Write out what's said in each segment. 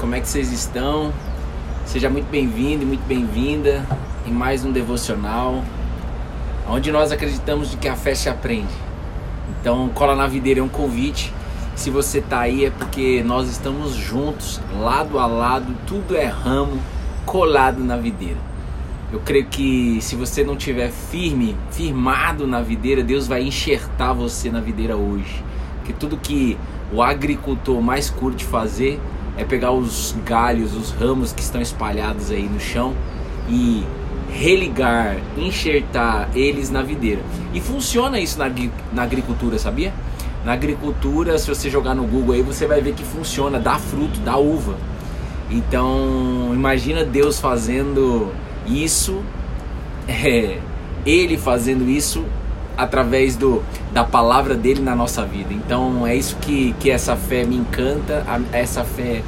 Como é que vocês estão? Seja muito bem-vindo e muito bem-vinda em mais um devocional, onde nós acreditamos de que a fé se aprende. Então, cola na videira é um convite. Se você tá aí é porque nós estamos juntos, lado a lado, tudo é ramo colado na videira. Eu creio que se você não tiver firme, firmado na videira, Deus vai enxertar você na videira hoje. Porque tudo que o agricultor mais curte fazer é pegar os galhos, os ramos que estão espalhados aí no chão e religar, enxertar eles na videira. E funciona isso na, na agricultura, sabia? Na agricultura, se você jogar no Google aí, você vai ver que funciona, dá fruto, dá uva. Então, imagina Deus fazendo isso, é, Ele fazendo isso através do, da palavra dele na nossa vida. Então é isso que, que essa fé me encanta, essa fé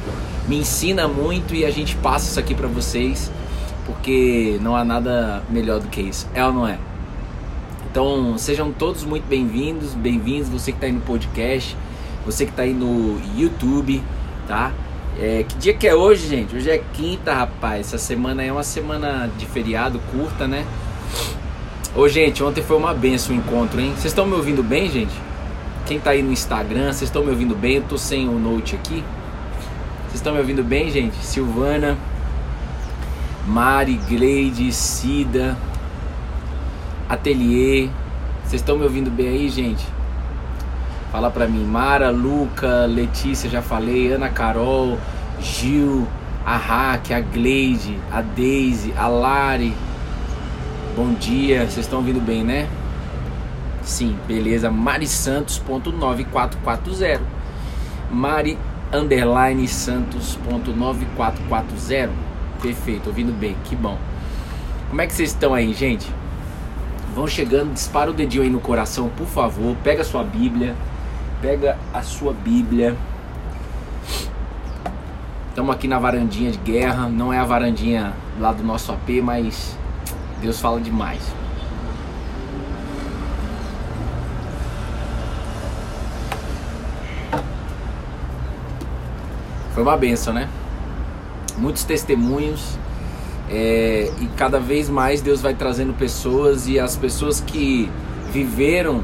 me ensina muito e a gente passa isso aqui para vocês, porque não há nada melhor do que isso. É ou não é? Então sejam todos muito bem-vindos, bem-vindos, você que está aí no podcast, você que está aí no YouTube, tá? É, que dia que é hoje, gente? Hoje é quinta, rapaz. Essa semana é uma semana de feriado curta, né? Ô, gente, ontem foi uma benção o encontro, hein? Vocês estão me ouvindo bem, gente? Quem tá aí no Instagram, vocês estão me ouvindo bem? Eu tô sem o note aqui. Vocês estão me ouvindo bem, gente? Silvana, Mari, Gleide, Cida, Atelier. Vocês estão me ouvindo bem aí, gente? Fala pra mim. Mara, Luca, Letícia, já falei. Ana Carol, Gil, a Raque, a Gleide, a Daisy, a Lari. Bom dia, vocês estão ouvindo bem, né? Sim, beleza. Mari Santos.9440. Mari underline Santos.9440. Perfeito, ouvindo bem, que bom. Como é que vocês estão aí, gente? Vão chegando, dispara o dedinho aí no coração, por favor. Pega a sua Bíblia. Pega a sua Bíblia. Estamos aqui na varandinha de guerra. Não é a varandinha lá do nosso AP, mas Deus fala demais. Foi uma benção, né? Muitos testemunhos. É, e cada vez mais Deus vai trazendo pessoas e as pessoas que viveram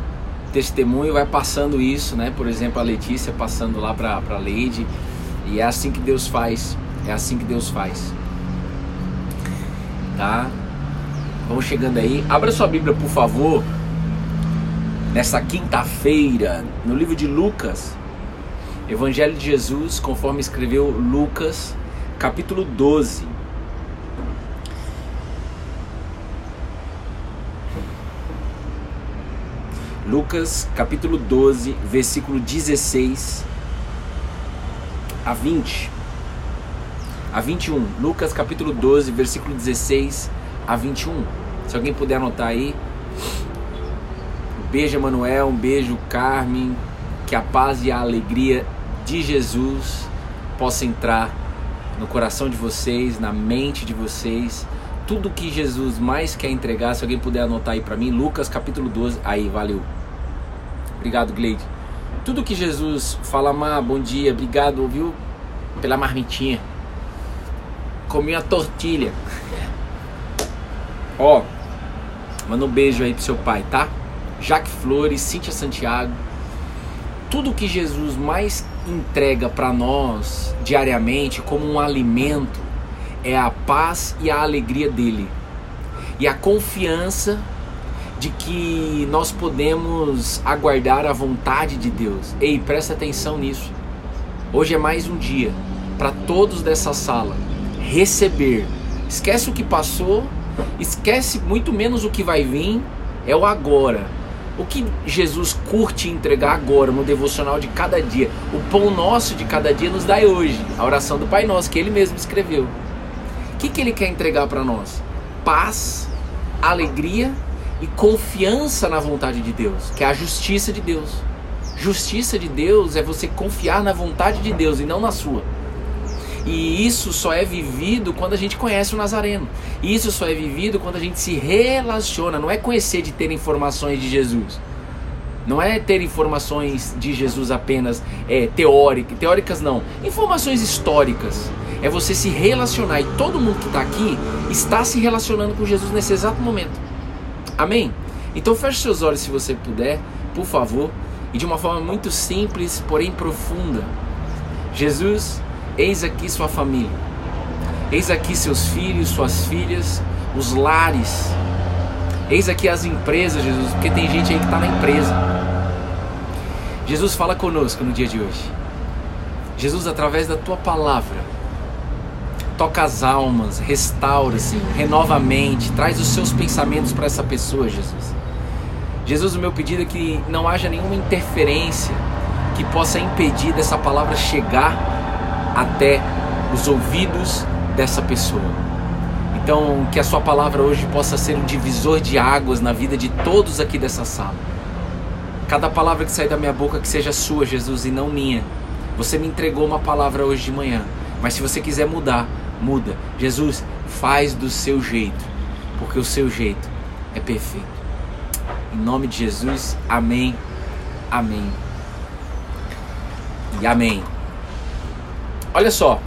testemunho vai passando isso, né? Por exemplo, a Letícia passando lá para a Lady. E é assim que Deus faz. É assim que Deus faz. Tá? Vamos chegando aí. Abra sua Bíblia, por favor. Nessa quinta-feira, no livro de Lucas, Evangelho de Jesus, conforme escreveu Lucas, capítulo 12. Lucas, capítulo 12, versículo 16 a 20. A 21. Lucas, capítulo 12, versículo 16 a 21. Se alguém puder anotar aí. Um beijo, Emanuel. Um beijo, Carmen. Que a paz e a alegria de Jesus possa entrar no coração de vocês, na mente de vocês. Tudo que Jesus mais quer entregar, se alguém puder anotar aí para mim, Lucas capítulo 12. Aí, valeu. Obrigado, Gleide. Tudo que Jesus fala, Má, bom dia, obrigado, viu, pela marmitinha. Comi uma tortilha. Ó, manda um beijo aí pro seu pai, tá? Jaque Flores, Cíntia Santiago. Tudo que Jesus mais entrega para nós diariamente como um alimento é a paz e a alegria dele. E a confiança de que nós podemos aguardar a vontade de Deus. Ei, presta atenção nisso. Hoje é mais um dia para todos dessa sala receber. Esquece o que passou Esquece muito menos o que vai vir, é o agora. O que Jesus curte entregar agora no devocional de cada dia. O pão nosso de cada dia nos dá hoje. A oração do Pai Nosso, que ele mesmo escreveu. O que, que ele quer entregar para nós? Paz, alegria e confiança na vontade de Deus, que é a justiça de Deus. Justiça de Deus é você confiar na vontade de Deus e não na sua. E isso só é vivido quando a gente conhece o Nazareno. Isso só é vivido quando a gente se relaciona. Não é conhecer de ter informações de Jesus. Não é ter informações de Jesus apenas é, teóricas, teóricas não, informações históricas. É você se relacionar e todo mundo que está aqui está se relacionando com Jesus nesse exato momento. Amém? Então feche seus olhos se você puder, por favor, e de uma forma muito simples, porém profunda. Jesus, eis aqui sua família. Eis aqui seus filhos, suas filhas, os lares. Eis aqui as empresas, Jesus, porque tem gente aí que está na empresa. Jesus fala conosco no dia de hoje. Jesus, através da tua palavra, toca as almas, restaura-se, renova a mente, traz os seus pensamentos para essa pessoa, Jesus. Jesus, o meu pedido é que não haja nenhuma interferência que possa impedir dessa palavra chegar até os ouvidos dessa pessoa. Então, que a sua palavra hoje possa ser um divisor de águas na vida de todos aqui dessa sala. Cada palavra que sair da minha boca que seja sua, Jesus, e não minha. Você me entregou uma palavra hoje de manhã, mas se você quiser mudar, muda. Jesus, faz do seu jeito, porque o seu jeito é perfeito. Em nome de Jesus, amém, amém e amém. Olha só,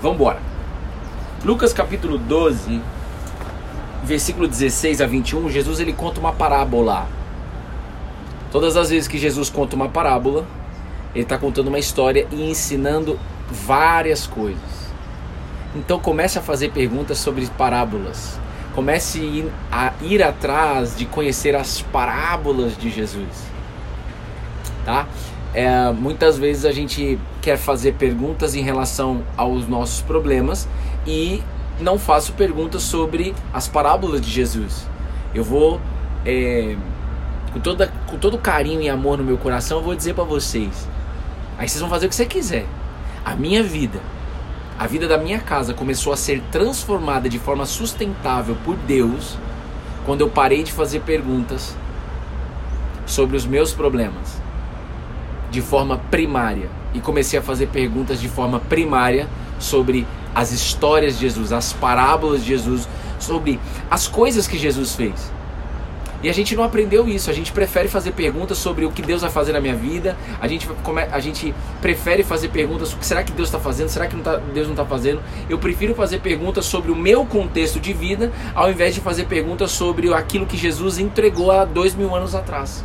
vamos embora. Lucas capítulo 12, versículo 16 a 21, Jesus ele conta uma parábola. Todas as vezes que Jesus conta uma parábola, ele está contando uma história e ensinando várias coisas. Então comece a fazer perguntas sobre parábolas. Comece a ir atrás de conhecer as parábolas de Jesus. Tá? É, muitas vezes a gente quer fazer perguntas em relação aos nossos problemas e não faço perguntas sobre as parábolas de Jesus. Eu vou, é, com, toda, com todo carinho e amor no meu coração, eu vou dizer para vocês. Aí vocês vão fazer o que você quiser. A minha vida a vida da minha casa começou a ser transformada de forma sustentável por Deus quando eu parei de fazer perguntas sobre os meus problemas de forma primária e comecei a fazer perguntas de forma primária sobre as histórias de Jesus, as parábolas de Jesus, sobre as coisas que Jesus fez. E a gente não aprendeu isso. A gente prefere fazer perguntas sobre o que Deus vai fazer na minha vida. A gente, a gente prefere fazer perguntas: o que será que Deus está fazendo? Será que não tá, Deus não está fazendo? Eu prefiro fazer perguntas sobre o meu contexto de vida, ao invés de fazer perguntas sobre aquilo que Jesus entregou há dois mil anos atrás.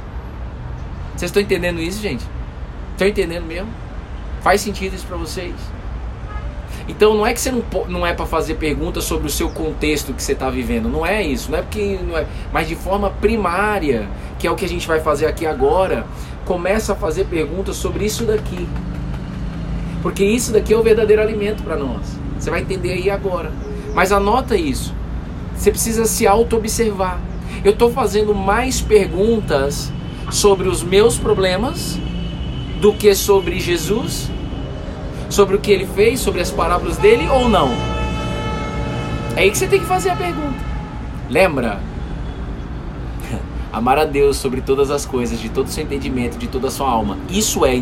Vocês estão entendendo isso, gente? Estão entendendo mesmo? Faz sentido isso para vocês? Então não é que você não, não é para fazer perguntas sobre o seu contexto que você está vivendo, não é isso, não é porque não é, mas de forma primária, que é o que a gente vai fazer aqui agora, começa a fazer perguntas sobre isso daqui. Porque isso daqui é o verdadeiro alimento para nós. Você vai entender aí agora. Mas anota isso. Você precisa se auto-observar. Eu estou fazendo mais perguntas sobre os meus problemas do que sobre Jesus sobre o que ele fez, sobre as parábolas dele ou não? É aí que você tem que fazer a pergunta. Lembra? Amar a Deus sobre todas as coisas, de todo o seu entendimento, de toda a sua alma. Isso é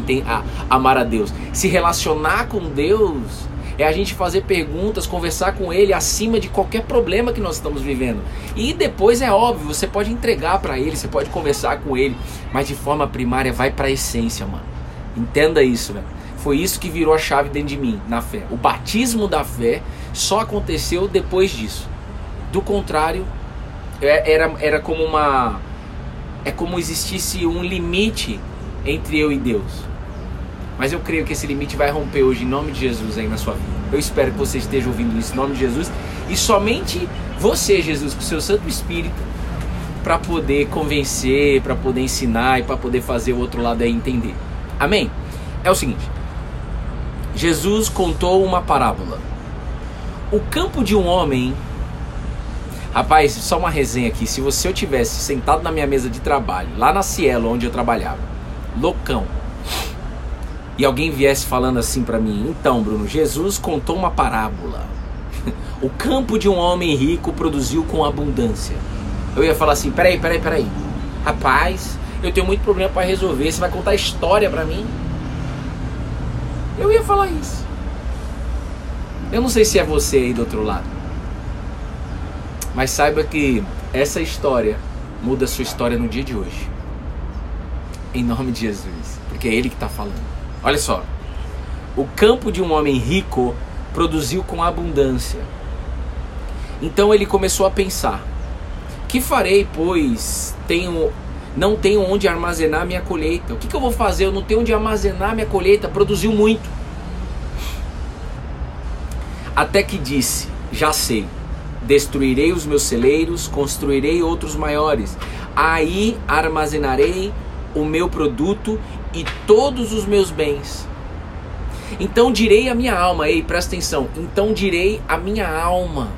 amar a Deus. Se relacionar com Deus é a gente fazer perguntas, conversar com Ele acima de qualquer problema que nós estamos vivendo. E depois é óbvio, você pode entregar para Ele, você pode conversar com Ele, mas de forma primária vai para a essência, mano. Entenda isso, velho. Foi isso que virou a chave dentro de mim, na fé. O batismo da fé só aconteceu depois disso. Do contrário, é, era, era como uma. É como existisse um limite entre eu e Deus. Mas eu creio que esse limite vai romper hoje em nome de Jesus aí na sua vida. Eu espero que você esteja ouvindo isso em nome de Jesus. E somente você, Jesus, com o seu Santo Espírito, para poder convencer, para poder ensinar e para poder fazer o outro lado aí entender. Amém? É o seguinte: Jesus contou uma parábola. O campo de um homem. Rapaz, só uma resenha aqui. Se você eu tivesse sentado na minha mesa de trabalho, lá na Cielo, onde eu trabalhava, loucão, e alguém viesse falando assim para mim: Então, Bruno, Jesus contou uma parábola. o campo de um homem rico produziu com abundância. Eu ia falar assim: Peraí, peraí, peraí. Rapaz, eu tenho muito problema para resolver. Você vai contar história para mim? Eu ia falar isso. Eu não sei se é você aí do outro lado. Mas saiba que essa história muda a sua história no dia de hoje. em nome de Jesus, porque é Ele que está falando. Olha só, o campo de um homem rico produziu com abundância. Então ele começou a pensar: que farei, pois tenho não tenho onde armazenar minha colheita? O que, que eu vou fazer? Eu não tenho onde armazenar minha colheita. Produziu muito. Até que disse: Já sei. Destruirei os meus celeiros, construirei outros maiores. Aí armazenarei o meu produto e todos os meus bens. Então direi a minha alma, ei, presta atenção. Então direi a minha alma.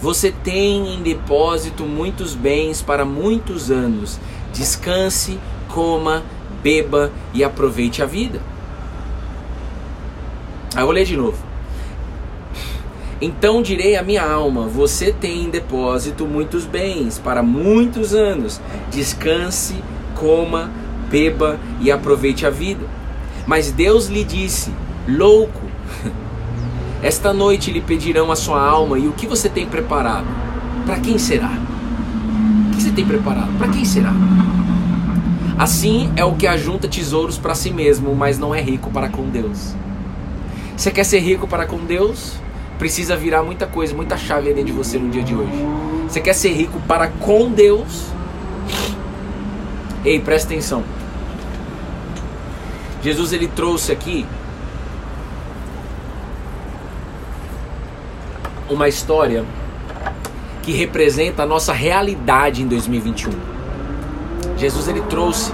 Você tem em depósito muitos bens para muitos anos. Descanse, coma, beba e aproveite a vida. Aí eu vou ler de novo. Então direi à minha alma: Você tem em depósito muitos bens para muitos anos. Descanse, coma, beba e aproveite a vida. Mas Deus lhe disse: Louco, esta noite lhe pedirão a sua alma e o que você tem preparado? Para quem será? O que você tem preparado? Para quem será? Assim é o que ajunta tesouros para si mesmo, mas não é rico para com Deus. Você quer ser rico para com Deus? Precisa virar muita coisa, muita chave dentro de você no dia de hoje. Você quer ser rico para com Deus? Ei, presta atenção. Jesus ele trouxe aqui uma história que representa a nossa realidade em 2021. Jesus ele trouxe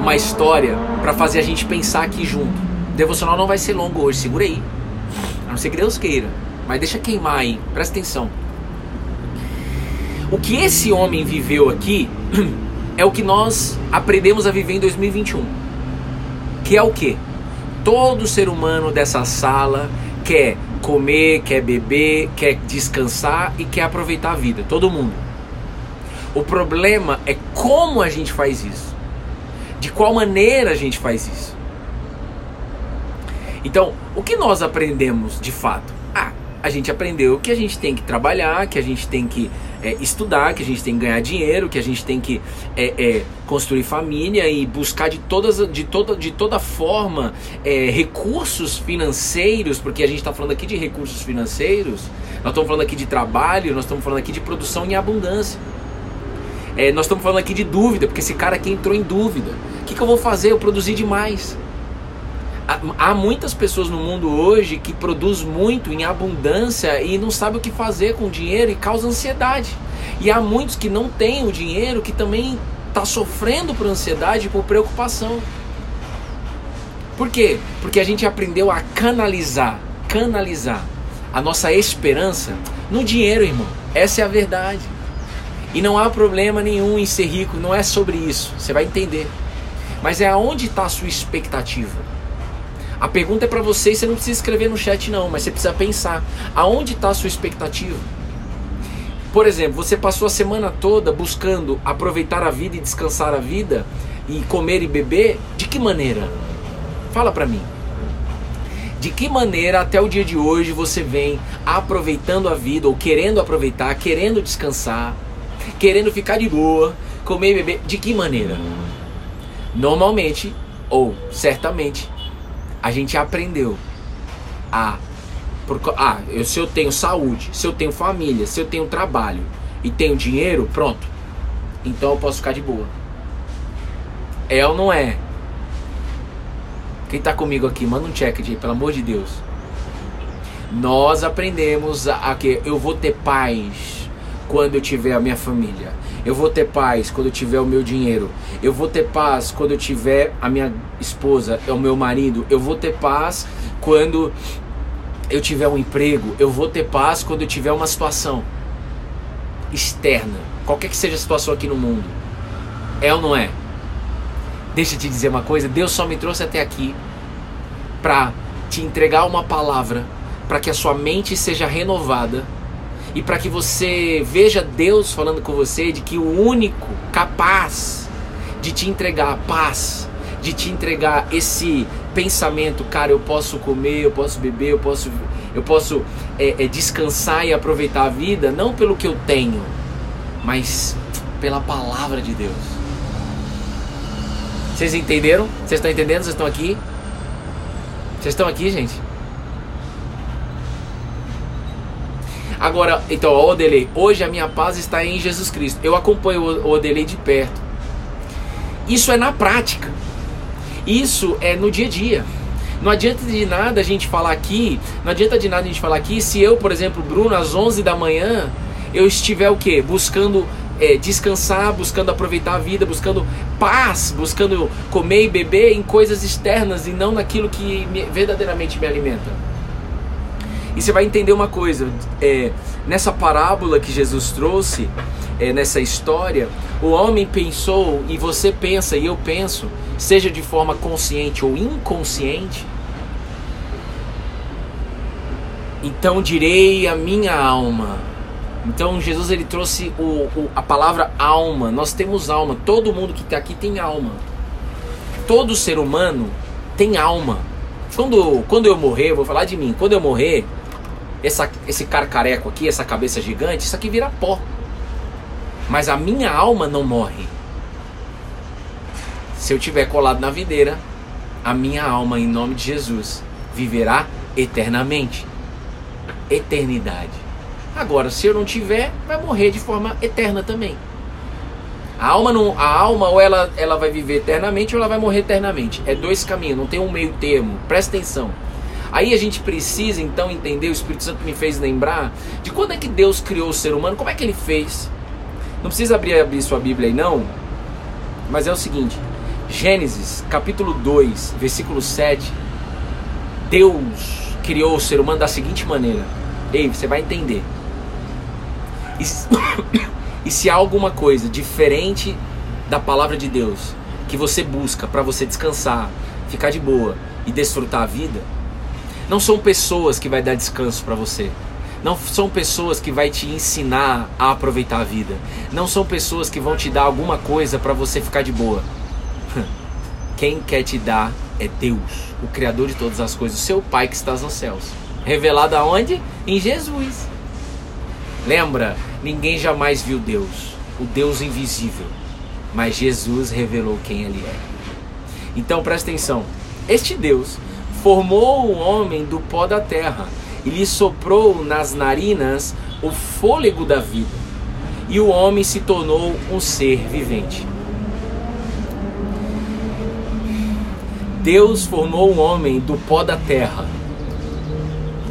uma história para fazer a gente pensar aqui junto. O devocional não vai ser longo hoje, segura aí. A não ser que Deus queira. Mas deixa queimar aí, presta atenção. O que esse homem viveu aqui é o que nós aprendemos a viver em 2021. Que é o que? Todo ser humano dessa sala quer comer, quer beber, quer descansar e quer aproveitar a vida. Todo mundo. O problema é como a gente faz isso. De qual maneira a gente faz isso. Então, o que nós aprendemos de fato? Ah, a gente aprendeu que a gente tem que trabalhar, que a gente tem que é, estudar, que a gente tem que ganhar dinheiro, que a gente tem que é, é, construir família e buscar de, todas, de, toda, de toda forma é, recursos financeiros, porque a gente está falando aqui de recursos financeiros, nós estamos falando aqui de trabalho, nós estamos falando aqui de produção em abundância. É, nós estamos falando aqui de dúvida, porque esse cara aqui entrou em dúvida. O que, que eu vou fazer? Eu produzi demais. Há muitas pessoas no mundo hoje que produz muito em abundância e não sabe o que fazer com o dinheiro e causa ansiedade. E há muitos que não têm o dinheiro que também está sofrendo por ansiedade e por preocupação. Por quê? Porque a gente aprendeu a canalizar, canalizar a nossa esperança no dinheiro, irmão. Essa é a verdade. E não há problema nenhum em ser rico, não é sobre isso. Você vai entender. Mas é aonde está a sua expectativa. A pergunta é para você e você não precisa escrever no chat não, mas você precisa pensar. Aonde está a sua expectativa? Por exemplo, você passou a semana toda buscando aproveitar a vida e descansar a vida e comer e beber, de que maneira? Fala para mim. De que maneira até o dia de hoje você vem aproveitando a vida ou querendo aproveitar, querendo descansar, querendo ficar de boa, comer e beber? De que maneira? Normalmente ou certamente a gente aprendeu a. Por, ah, eu, se eu tenho saúde, se eu tenho família, se eu tenho trabalho e tenho dinheiro, pronto. Então eu posso ficar de boa. É ou não é? Quem tá comigo aqui, manda um check, de, pelo amor de Deus. Nós aprendemos a, a que eu vou ter paz quando eu tiver a minha família. Eu vou ter paz quando eu tiver o meu dinheiro. Eu vou ter paz quando eu tiver a minha esposa, o meu marido. Eu vou ter paz quando eu tiver um emprego. Eu vou ter paz quando eu tiver uma situação externa, qualquer que seja a situação aqui no mundo. É ou não é? Deixa eu te dizer uma coisa, Deus só me trouxe até aqui para te entregar uma palavra, para que a sua mente seja renovada e para que você veja Deus falando com você de que o único capaz de te entregar paz, de te entregar esse pensamento, cara, eu posso comer, eu posso beber, eu posso, eu posso é, é, descansar e aproveitar a vida, não pelo que eu tenho, mas pela palavra de Deus. Vocês entenderam? Vocês estão entendendo? Vocês estão aqui? Vocês estão aqui, gente? Agora, então, o Odelei, hoje a minha paz está em Jesus Cristo. Eu acompanho o Odelei de perto. Isso é na prática. Isso é no dia a dia. Não adianta de nada a gente falar aqui, não adianta de nada a gente falar aqui se eu, por exemplo, Bruno, às 11 da manhã, eu estiver o quê? Buscando é, descansar, buscando aproveitar a vida, buscando paz, buscando comer e beber em coisas externas e não naquilo que me, verdadeiramente me alimenta. E você vai entender uma coisa: é, nessa parábola que Jesus trouxe, é, nessa história, o homem pensou e você pensa e eu penso, seja de forma consciente ou inconsciente. Então direi a minha alma. Então Jesus ele trouxe o, o, a palavra alma. Nós temos alma. Todo mundo que está aqui tem alma. Todo ser humano tem alma. Quando, quando eu morrer, vou falar de mim. Quando eu morrer, essa, esse carcareco aqui, essa cabeça gigante, isso aqui vira pó. Mas a minha alma não morre. Se eu tiver colado na videira, a minha alma, em nome de Jesus, viverá eternamente. Eternidade. Agora, se eu não tiver, vai morrer de forma eterna também. A alma não, a alma ou ela, ela vai viver eternamente ou ela vai morrer eternamente. É dois caminhos, não tem um meio termo. Presta atenção. Aí a gente precisa então entender, o Espírito Santo me fez lembrar de quando é que Deus criou o ser humano, como é que ele fez. Não precisa abrir, abrir sua Bíblia aí não, mas é o seguinte, Gênesis capítulo 2, versículo 7, Deus criou o ser humano da seguinte maneira, ei, você vai entender. E, e se há alguma coisa diferente da palavra de Deus que você busca para você descansar, ficar de boa e desfrutar a vida, não são pessoas que vai dar descanso para você. Não são pessoas que vai te ensinar a aproveitar a vida. Não são pessoas que vão te dar alguma coisa para você ficar de boa. Quem quer te dar é Deus, o criador de todas as coisas, o seu Pai que estás nos céus. Revelado aonde? Em Jesus. Lembra, ninguém jamais viu Deus, o Deus invisível, mas Jesus revelou quem ele é. Então presta atenção. Este Deus formou o homem do pó da terra e lhe soprou nas narinas o fôlego da vida, e o homem se tornou um ser vivente. Deus formou o homem do pó da terra.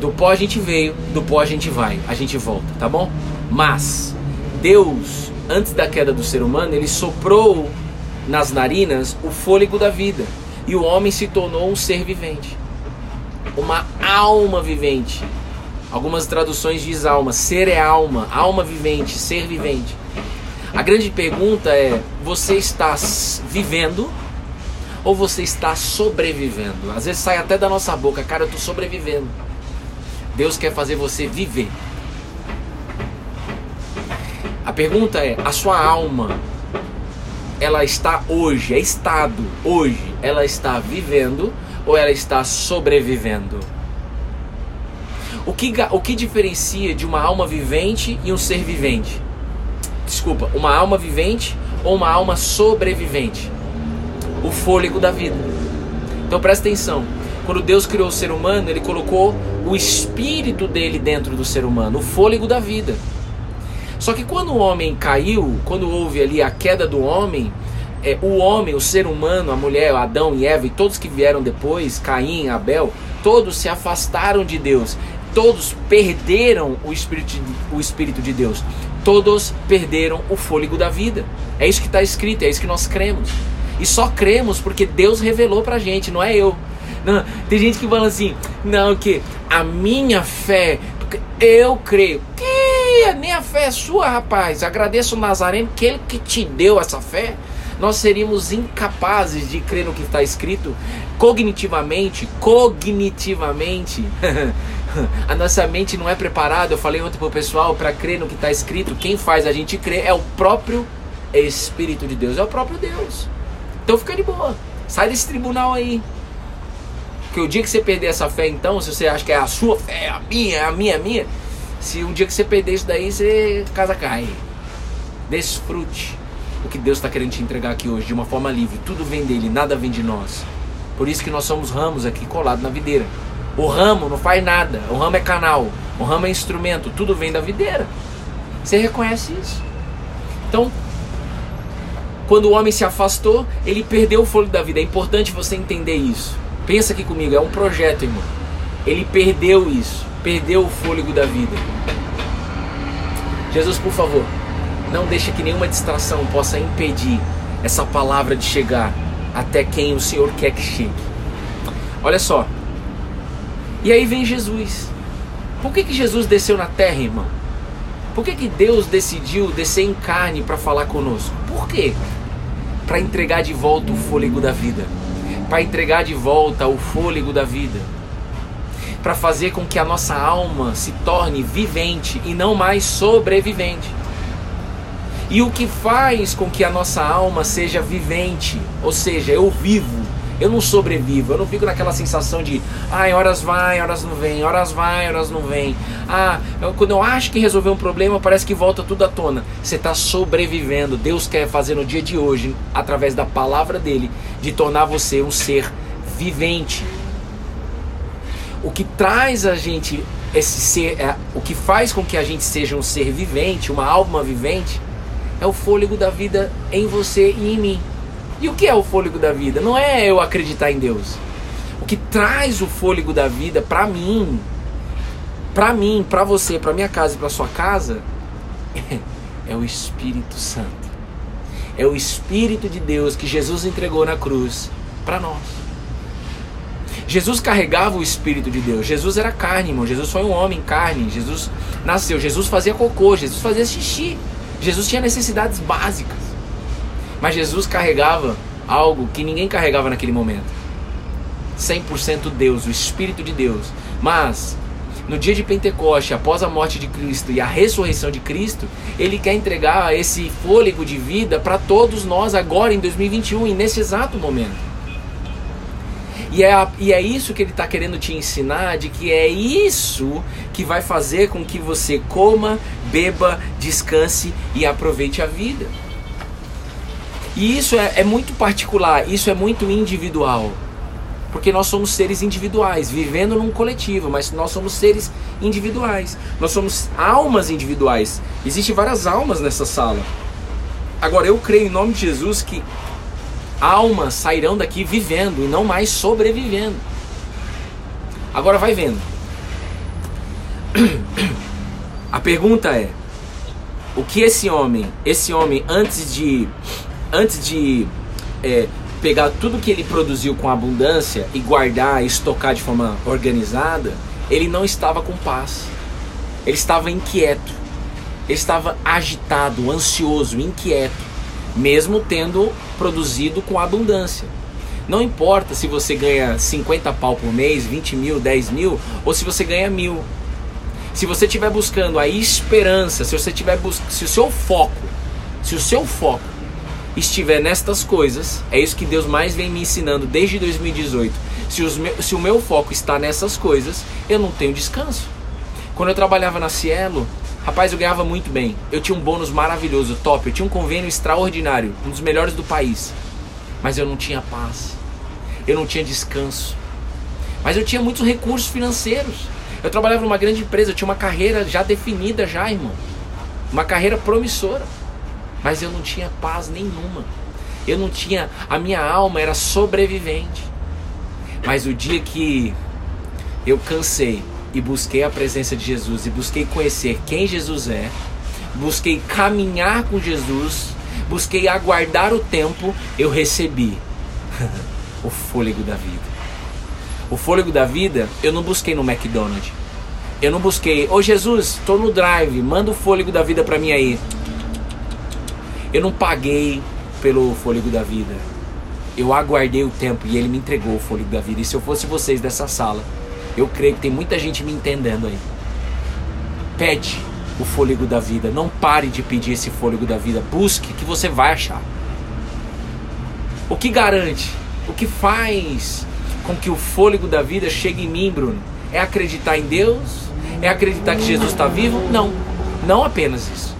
Do pó a gente veio, do pó a gente vai, a gente volta, tá bom? Mas Deus, antes da queda do ser humano, ele soprou nas narinas o fôlego da vida, e o homem se tornou um ser vivente uma alma vivente. Algumas traduções diz alma, ser é alma, alma vivente, ser vivente. A grande pergunta é: você está vivendo ou você está sobrevivendo? Às vezes sai até da nossa boca, cara, eu estou sobrevivendo. Deus quer fazer você viver. A pergunta é: a sua alma, ela está hoje, é estado, hoje, ela está vivendo ou ela está sobrevivendo? O que, o que diferencia de uma alma vivente e um ser vivente? Desculpa, uma alma vivente ou uma alma sobrevivente? O fôlego da vida. Então presta atenção. Quando Deus criou o ser humano, ele colocou o espírito dele dentro do ser humano, o fôlego da vida. Só que quando o homem caiu, quando houve ali a queda do homem, é, o homem, o ser humano, a mulher, Adão e Eva e todos que vieram depois, Caim, Abel, todos se afastaram de Deus. Todos perderam o espírito, o espírito de Deus. Todos perderam o fôlego da vida. É isso que está escrito, é isso que nós cremos. E só cremos porque Deus revelou pra gente, não é eu. Não, tem gente que fala assim, não, que a minha fé, eu creio. Que a minha fé é sua, rapaz. Agradeço o Nazareno, que ele que te deu essa fé nós seríamos incapazes de crer no que está escrito cognitivamente, cognitivamente. a nossa mente não é preparada, eu falei ontem para o pessoal, para crer no que está escrito. Quem faz a gente crer é o próprio Espírito de Deus, é o próprio Deus. Então fica de boa, sai desse tribunal aí. Porque o dia que você perder essa fé, então, se você acha que é a sua fé, é a minha, é a minha, é a minha, se um dia que você perder isso daí, você casa cai. Desfrute o que Deus está querendo te entregar aqui hoje, de uma forma livre. Tudo vem dele, nada vem de nós. Por isso que nós somos ramos aqui colados na videira. O ramo não faz nada, o ramo é canal, o ramo é instrumento, tudo vem da videira. Você reconhece isso? Então, quando o homem se afastou, ele perdeu o fôlego da vida. É importante você entender isso. Pensa aqui comigo, é um projeto, irmão. Ele perdeu isso, perdeu o fôlego da vida. Jesus, por favor, não deixe que nenhuma distração possa impedir essa palavra de chegar até quem o Senhor quer que chegue. Olha só. E aí vem Jesus. Por que, que Jesus desceu na terra, irmão? Por que, que Deus decidiu descer em carne para falar conosco? Por quê? Para entregar de volta o fôlego da vida. Para entregar de volta o fôlego da vida. Para fazer com que a nossa alma se torne vivente e não mais sobrevivente. E o que faz com que a nossa alma seja vivente, ou seja, eu vivo, eu não sobrevivo, eu não fico naquela sensação de, ai, horas vai, horas não vem, horas vai, horas não vem. Ah, eu, quando eu acho que resolver um problema, parece que volta tudo à tona. Você está sobrevivendo. Deus quer fazer no dia de hoje, através da palavra dele, de tornar você um ser vivente. O que traz a gente esse ser, é, o que faz com que a gente seja um ser vivente, uma alma vivente, é o fôlego da vida em você e em mim. E o que é o fôlego da vida? Não é eu acreditar em Deus. O que traz o fôlego da vida para mim, para mim, para você, para minha casa e para sua casa, é o Espírito Santo. É o Espírito de Deus que Jesus entregou na cruz para nós. Jesus carregava o Espírito de Deus. Jesus era carne, irmão. Jesus foi um homem carne. Jesus nasceu. Jesus fazia cocô. Jesus fazia xixi. Jesus tinha necessidades básicas. Mas Jesus carregava algo que ninguém carregava naquele momento. 100% Deus, o Espírito de Deus. Mas no dia de Pentecoste, após a morte de Cristo e a ressurreição de Cristo, ele quer entregar esse fôlego de vida para todos nós agora em 2021 e nesse exato momento. E é, e é isso que ele está querendo te ensinar, de que é isso que vai fazer com que você coma, beba, descanse e aproveite a vida. E isso é, é muito particular, isso é muito individual. Porque nós somos seres individuais, vivendo num coletivo, mas nós somos seres individuais. Nós somos almas individuais. Existem várias almas nessa sala. Agora, eu creio em nome de Jesus que almas sairão daqui vivendo e não mais sobrevivendo. Agora vai vendo. A pergunta é: o que esse homem, esse homem antes de antes de é, pegar tudo que ele produziu com abundância e guardar e estocar de forma organizada, ele não estava com paz. Ele estava inquieto. Ele estava agitado, ansioso, inquieto mesmo tendo produzido com abundância. Não importa se você ganha 50 pau por mês, 20 mil, 10 mil, ou se você ganha mil. Se você estiver buscando a esperança, se você tiver bus se o seu foco, se o seu foco estiver nestas coisas, é isso que Deus mais vem me ensinando desde 2018. Se, os me, se o meu foco está nessas coisas, eu não tenho descanso. Quando eu trabalhava na Cielo, Rapaz, eu ganhava muito bem. Eu tinha um bônus maravilhoso, top. Eu tinha um convênio extraordinário, um dos melhores do país. Mas eu não tinha paz. Eu não tinha descanso. Mas eu tinha muitos recursos financeiros. Eu trabalhava numa grande empresa, eu tinha uma carreira já definida já, irmão. Uma carreira promissora. Mas eu não tinha paz nenhuma. Eu não tinha, a minha alma era sobrevivente. Mas o dia que eu cansei, e busquei a presença de Jesus e busquei conhecer quem Jesus é, busquei caminhar com Jesus, busquei aguardar o tempo, eu recebi o fôlego da vida. O fôlego da vida eu não busquei no McDonald's. Eu não busquei, ô oh, Jesus, estou no drive, manda o fôlego da vida para mim aí. Eu não paguei pelo fôlego da vida. Eu aguardei o tempo e ele me entregou o fôlego da vida. E se eu fosse vocês dessa sala, eu creio que tem muita gente me entendendo aí. Pede o fôlego da vida. Não pare de pedir esse fôlego da vida. Busque que você vai achar. O que garante? O que faz com que o fôlego da vida chegue em mim, Bruno? É acreditar em Deus? É acreditar que Jesus está vivo? Não. Não apenas isso.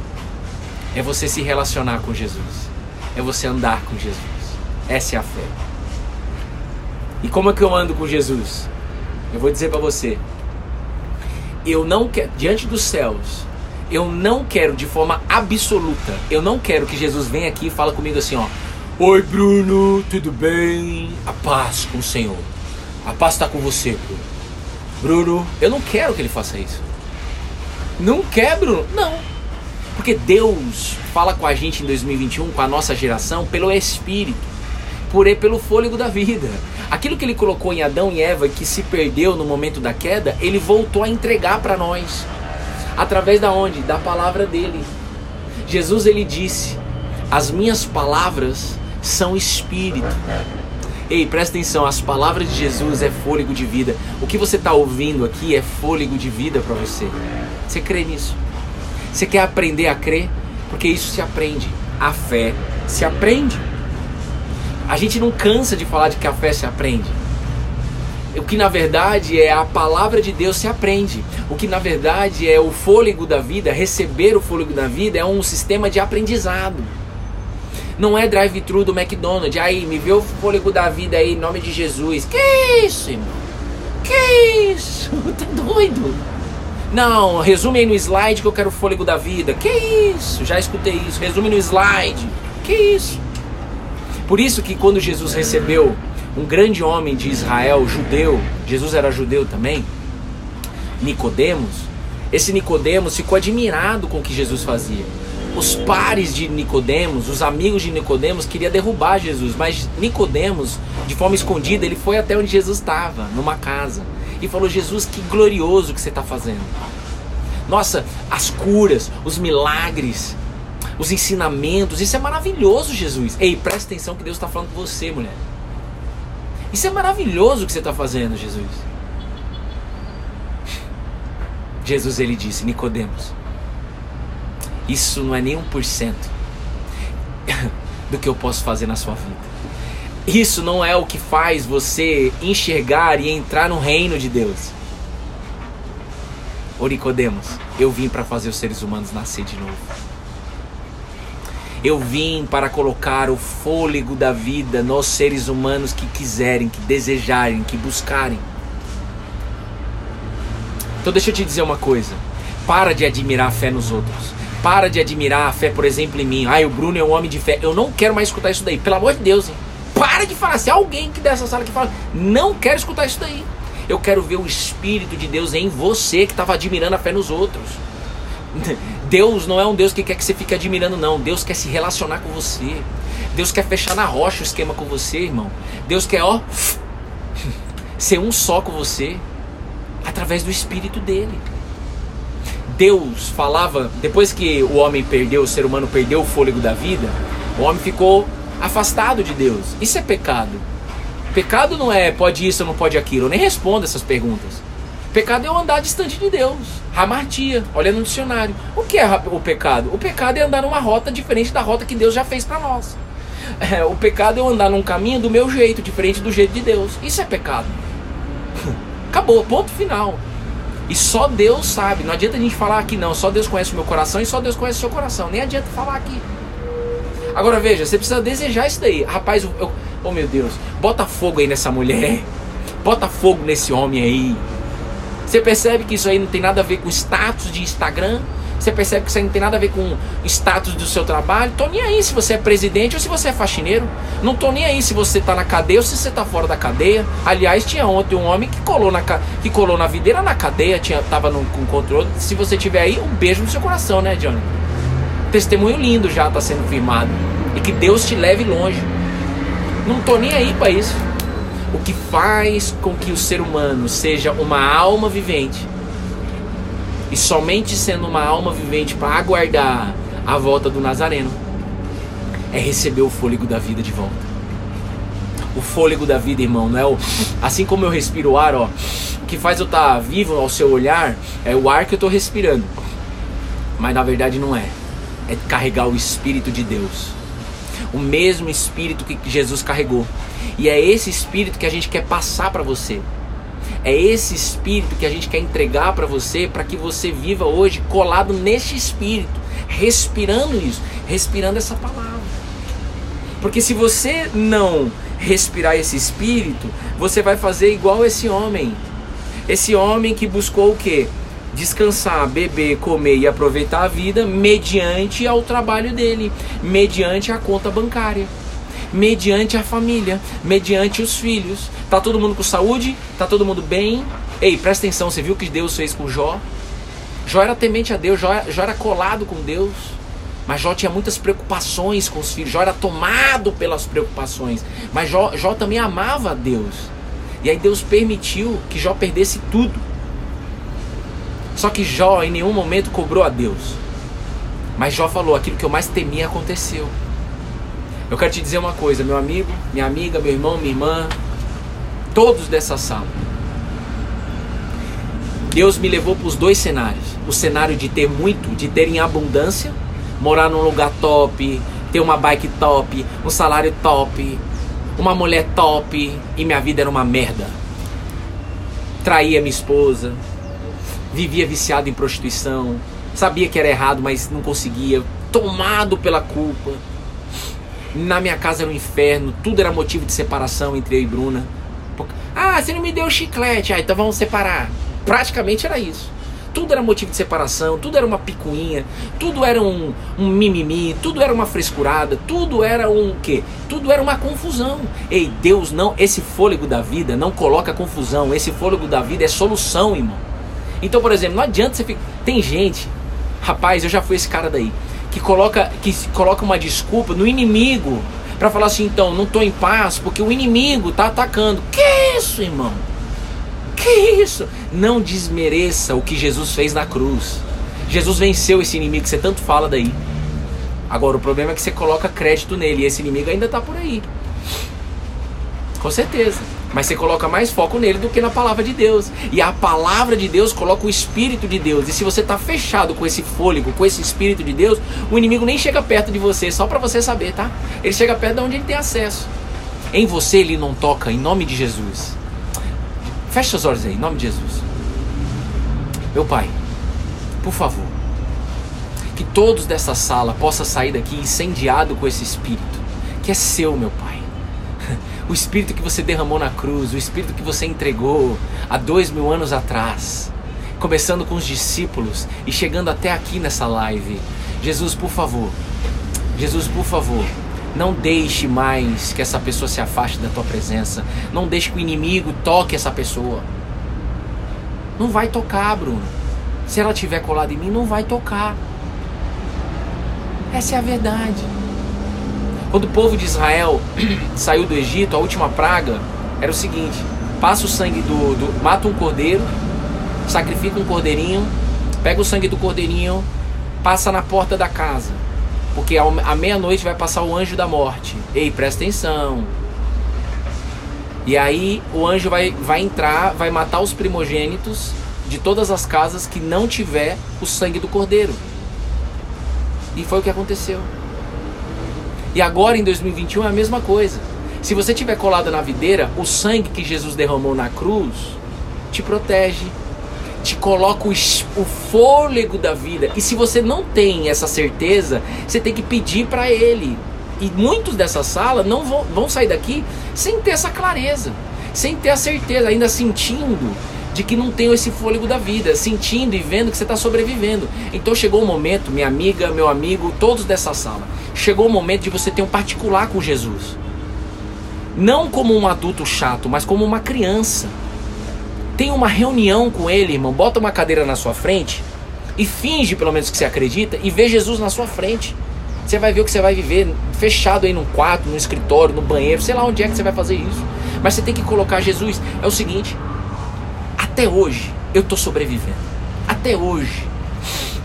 É você se relacionar com Jesus. é você andar com Jesus. Essa é a fé. E como é que eu ando com Jesus? Eu vou dizer para você. Eu não quero, diante dos céus, eu não quero de forma absoluta, eu não quero que Jesus venha aqui e fale comigo assim, ó. Oi Bruno, tudo bem? A paz com o Senhor. A paz está com você, Bruno. Bruno, eu não quero que ele faça isso. Não quer, Bruno? Não. Porque Deus fala com a gente em 2021, com a nossa geração, pelo Espírito, por pelo fôlego da vida. Aquilo que ele colocou em Adão e Eva que se perdeu no momento da queda, ele voltou a entregar para nós. Através da onde? Da palavra dele. Jesus ele disse: "As minhas palavras são espírito". Ei, presta atenção, as palavras de Jesus é fôlego de vida. O que você está ouvindo aqui é fôlego de vida para você. Você crê nisso? Você quer aprender a crer? Porque isso se aprende. A fé se aprende. A gente não cansa de falar de que a fé se aprende. O que na verdade é a palavra de Deus se aprende. O que na verdade é o fôlego da vida, receber o fôlego da vida é um sistema de aprendizado. Não é drive-thru do McDonald's. Aí, me vê o fôlego da vida aí em nome de Jesus. Que isso, irmão? Que isso? Tá doido? Não, resume aí no slide que eu quero o fôlego da vida. Que isso? Já escutei isso. Resume no slide. Que isso? Por isso que quando Jesus recebeu um grande homem de Israel, judeu, Jesus era judeu também, Nicodemos, esse Nicodemos ficou admirado com o que Jesus fazia. Os pares de Nicodemos, os amigos de Nicodemos queriam derrubar Jesus, mas Nicodemos, de forma escondida, ele foi até onde Jesus estava, numa casa, e falou: "Jesus, que glorioso que você está fazendo. Nossa, as curas, os milagres, os ensinamentos. Isso é maravilhoso, Jesus. Ei, presta atenção que Deus está falando com você, mulher. Isso é maravilhoso o que você está fazendo, Jesus. Jesus ele disse, Nicodemos, isso não é nem um por cento do que eu posso fazer na sua vida. Isso não é o que faz você enxergar e entrar no reino de Deus. Ô Nicodemos, eu vim para fazer os seres humanos nascer de novo. Eu vim para colocar o fôlego da vida nos seres humanos que quiserem, que desejarem, que buscarem. Então deixa eu te dizer uma coisa. Para de admirar a fé nos outros. Para de admirar a fé, por exemplo, em mim. Ai, o Bruno é um homem de fé. Eu não quero mais escutar isso daí. Pelo amor de Deus, hein? Para de falar. Se é alguém que dessa sala que fala, não quero escutar isso daí. Eu quero ver o Espírito de Deus em você que estava admirando a fé nos outros. Deus não é um Deus que quer que você fique admirando, não. Deus quer se relacionar com você. Deus quer fechar na rocha o esquema com você, irmão. Deus quer, ó, ser um só com você através do Espírito dele. Deus falava, depois que o homem perdeu, o ser humano perdeu o fôlego da vida, o homem ficou afastado de Deus. Isso é pecado. Pecado não é pode isso ou não pode aquilo. Eu nem respondo essas perguntas. Pecado é eu andar distante de Deus. Ramartia, olha no dicionário. O que é o pecado? O pecado é andar numa rota diferente da rota que Deus já fez para nós. É, o pecado é eu andar num caminho do meu jeito, diferente do jeito de Deus. Isso é pecado. Acabou, ponto final. E só Deus sabe. Não adianta a gente falar aqui não. Só Deus conhece o meu coração e só Deus conhece o seu coração. Nem adianta falar aqui. Agora veja, você precisa desejar isso daí. Rapaz, eu, oh meu Deus, bota fogo aí nessa mulher. Bota fogo nesse homem aí. Você percebe que isso aí não tem nada a ver com status de Instagram? Você percebe que isso aí não tem nada a ver com status do seu trabalho? Tô nem aí se você é presidente ou se você é faxineiro. Não tô nem aí se você tá na cadeia ou se você tá fora da cadeia. Aliás, tinha ontem um homem que colou na, que colou na videira na cadeia, tinha, tava no, com controle. Se você tiver aí, um beijo no seu coração, né, Johnny? Testemunho lindo já tá sendo firmado. E que Deus te leve longe. Não tô nem aí para isso o que faz com que o ser humano seja uma alma vivente. E somente sendo uma alma vivente para aguardar a volta do Nazareno é receber o fôlego da vida de volta. O fôlego da vida, irmão, não é o assim como eu respiro o ar, ó, o que faz eu estar tá vivo ao seu olhar é o ar que eu estou respirando. Mas na verdade não é. É carregar o espírito de Deus. O mesmo espírito que Jesus carregou e é esse espírito que a gente quer passar para você. É esse espírito que a gente quer entregar para você, para que você viva hoje colado neste espírito, respirando isso, respirando essa palavra. Porque se você não respirar esse espírito, você vai fazer igual esse homem. Esse homem que buscou o quê? Descansar, beber, comer e aproveitar a vida mediante ao trabalho dele, mediante a conta bancária, mediante a família, mediante os filhos. Tá todo mundo com saúde? Tá todo mundo bem? Ei, presta atenção, você viu o que Deus fez com Jó? Jó era temente a Deus, Jó, Jó era colado com Deus. Mas Jó tinha muitas preocupações com os filhos. Jó era tomado pelas preocupações. Mas Jó, Jó também amava a Deus. E aí Deus permitiu que Jó perdesse tudo. Só que Jó em nenhum momento cobrou a Deus. Mas Jó falou: aquilo que eu mais temia aconteceu. Eu quero te dizer uma coisa, meu amigo, minha amiga, meu irmão, minha irmã, todos dessa sala. Deus me levou para os dois cenários: o cenário de ter muito, de ter em abundância, morar num lugar top, ter uma bike top, um salário top, uma mulher top e minha vida era uma merda. Traía minha esposa, vivia viciado em prostituição, sabia que era errado, mas não conseguia, tomado pela culpa. Na minha casa era um inferno, tudo era motivo de separação entre eu e Bruna. Ah, você não me deu chiclete, ah, então vamos separar. Praticamente era isso. Tudo era motivo de separação, tudo era uma picuinha, tudo era um, um mimimi, tudo era uma frescurada, tudo era um quê? Tudo era uma confusão. Ei, Deus não, esse fôlego da vida não coloca confusão, esse fôlego da vida é solução, irmão. Então, por exemplo, não adianta você ficar. Tem gente, rapaz, eu já fui esse cara daí, que coloca, que coloca uma desculpa no inimigo para falar assim, então, não tô em paz porque o inimigo tá atacando. Que isso, irmão? Que isso? Não desmereça o que Jesus fez na cruz. Jesus venceu esse inimigo que você tanto fala daí. Agora o problema é que você coloca crédito nele e esse inimigo ainda está por aí. Com certeza. Mas você coloca mais foco nele do que na palavra de Deus. E a palavra de Deus coloca o Espírito de Deus. E se você está fechado com esse fôlego, com esse Espírito de Deus, o inimigo nem chega perto de você, só para você saber, tá? Ele chega perto de onde ele tem acesso. Em você ele não toca, em nome de Jesus. Feche os olhos aí, em nome de Jesus. Meu Pai, por favor, que todos dessa sala possam sair daqui incendiado com esse Espírito, que é seu, meu Pai. O Espírito que você derramou na cruz, o Espírito que você entregou há dois mil anos atrás, começando com os discípulos e chegando até aqui nessa live. Jesus, por favor, Jesus, por favor, não deixe mais que essa pessoa se afaste da tua presença. Não deixe que o inimigo toque essa pessoa. Não vai tocar, Bruno. Se ela tiver colado em mim, não vai tocar. Essa é a verdade. Quando o povo de Israel saiu do Egito, a última praga era o seguinte: passa o sangue do, do mata um cordeiro, sacrifica um cordeirinho, pega o sangue do cordeirinho, passa na porta da casa porque à meia-noite vai passar o anjo da morte. Ei, presta atenção. E aí o anjo vai, vai entrar, vai matar os primogênitos de todas as casas que não tiver o sangue do cordeiro. E foi o que aconteceu. E agora em 2021 é a mesma coisa. Se você tiver colado na videira, o sangue que Jesus derramou na cruz te protege, te coloca o, o fôlego da vida. E se você não tem essa certeza, você tem que pedir para Ele. E muitos dessa sala não vão, vão sair daqui sem ter essa clareza, sem ter a certeza, ainda sentindo de que não tem esse fôlego da vida, sentindo e vendo que você está sobrevivendo. Então chegou o momento, minha amiga, meu amigo, todos dessa sala, chegou o momento de você ter um particular com Jesus. Não como um adulto chato, mas como uma criança tem uma reunião com ele, irmão, bota uma cadeira na sua frente e finge pelo menos que você acredita e vê Jesus na sua frente. Você vai ver o que você vai viver fechado aí num quarto, no escritório, no banheiro, sei lá onde é que você vai fazer isso. Mas você tem que colocar Jesus. É o seguinte, até hoje eu estou sobrevivendo. Até hoje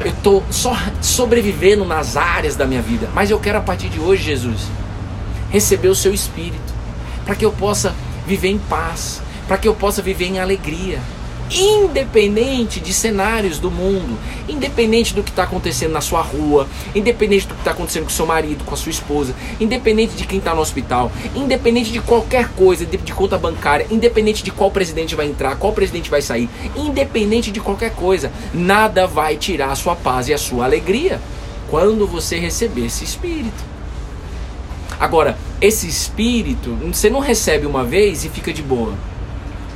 eu estou só sobrevivendo nas áreas da minha vida. Mas eu quero a partir de hoje, Jesus, receber o seu espírito para que eu possa viver em paz, para que eu possa viver em alegria, independente de cenários do mundo, independente do que está acontecendo na sua rua, independente do que está acontecendo com seu marido, com a sua esposa, independente de quem está no hospital, independente de qualquer coisa, de, de conta bancária, independente de qual presidente vai entrar, qual presidente vai sair, independente de qualquer coisa, nada vai tirar a sua paz e a sua alegria quando você receber esse espírito. Agora, esse espírito, você não recebe uma vez e fica de boa.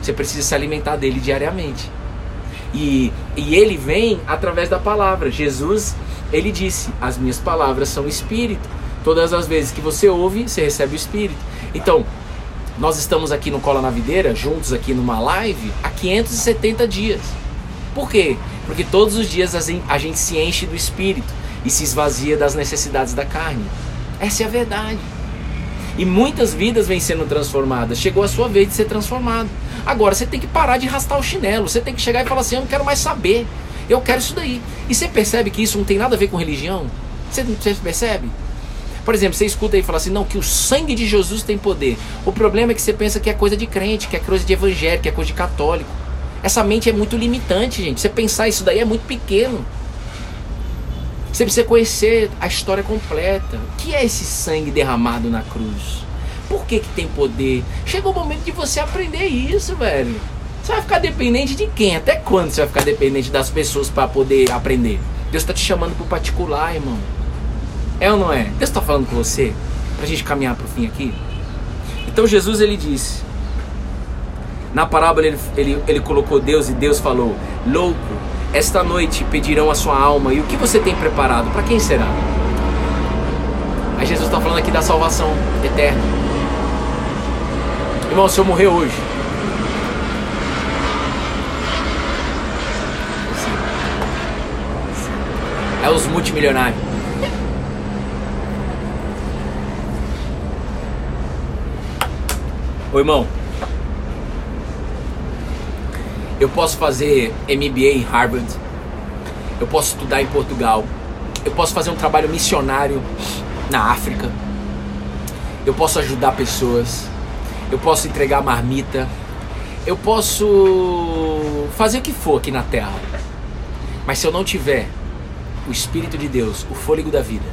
Você precisa se alimentar dele diariamente. E, e ele vem através da palavra. Jesus, ele disse: As minhas palavras são espírito. Todas as vezes que você ouve, você recebe o espírito. Então, nós estamos aqui no Cola na Videira, juntos aqui numa live, há 570 dias. Por quê? Porque todos os dias a gente se enche do espírito e se esvazia das necessidades da carne. Essa é a verdade. E muitas vidas vêm sendo transformadas. Chegou a sua vez de ser transformado. Agora você tem que parar de arrastar o chinelo. Você tem que chegar e falar assim: Eu não quero mais saber. Eu quero isso daí. E você percebe que isso não tem nada a ver com religião? Você, você percebe? Por exemplo, você escuta e fala assim: Não, que o sangue de Jesus tem poder. O problema é que você pensa que é coisa de crente, que é coisa de evangélico, que é coisa de católico. Essa mente é muito limitante, gente. Você pensar isso daí é muito pequeno. Você precisa conhecer a história completa. O que é esse sangue derramado na cruz? Por que, que tem poder? Chegou o momento de você aprender isso, velho. Você vai ficar dependente de quem? Até quando você vai ficar dependente das pessoas para poder aprender? Deus está te chamando para o particular, irmão. É ou não é? Deus está falando com você? Para a gente caminhar para o fim aqui? Então Jesus ele disse: na parábola ele, ele, ele colocou Deus e Deus falou: Louco, esta noite pedirão a sua alma, e o que você tem preparado? Para quem será? Aí Jesus está falando aqui da salvação eterna. Irmão, se eu morrer hoje, é os multimilionários. Ô irmão, eu posso fazer MBA em Harvard. Eu posso estudar em Portugal. Eu posso fazer um trabalho missionário na África. Eu posso ajudar pessoas. Eu posso entregar marmita. Eu posso fazer o que for aqui na terra. Mas se eu não tiver o Espírito de Deus, o fôlego da vida,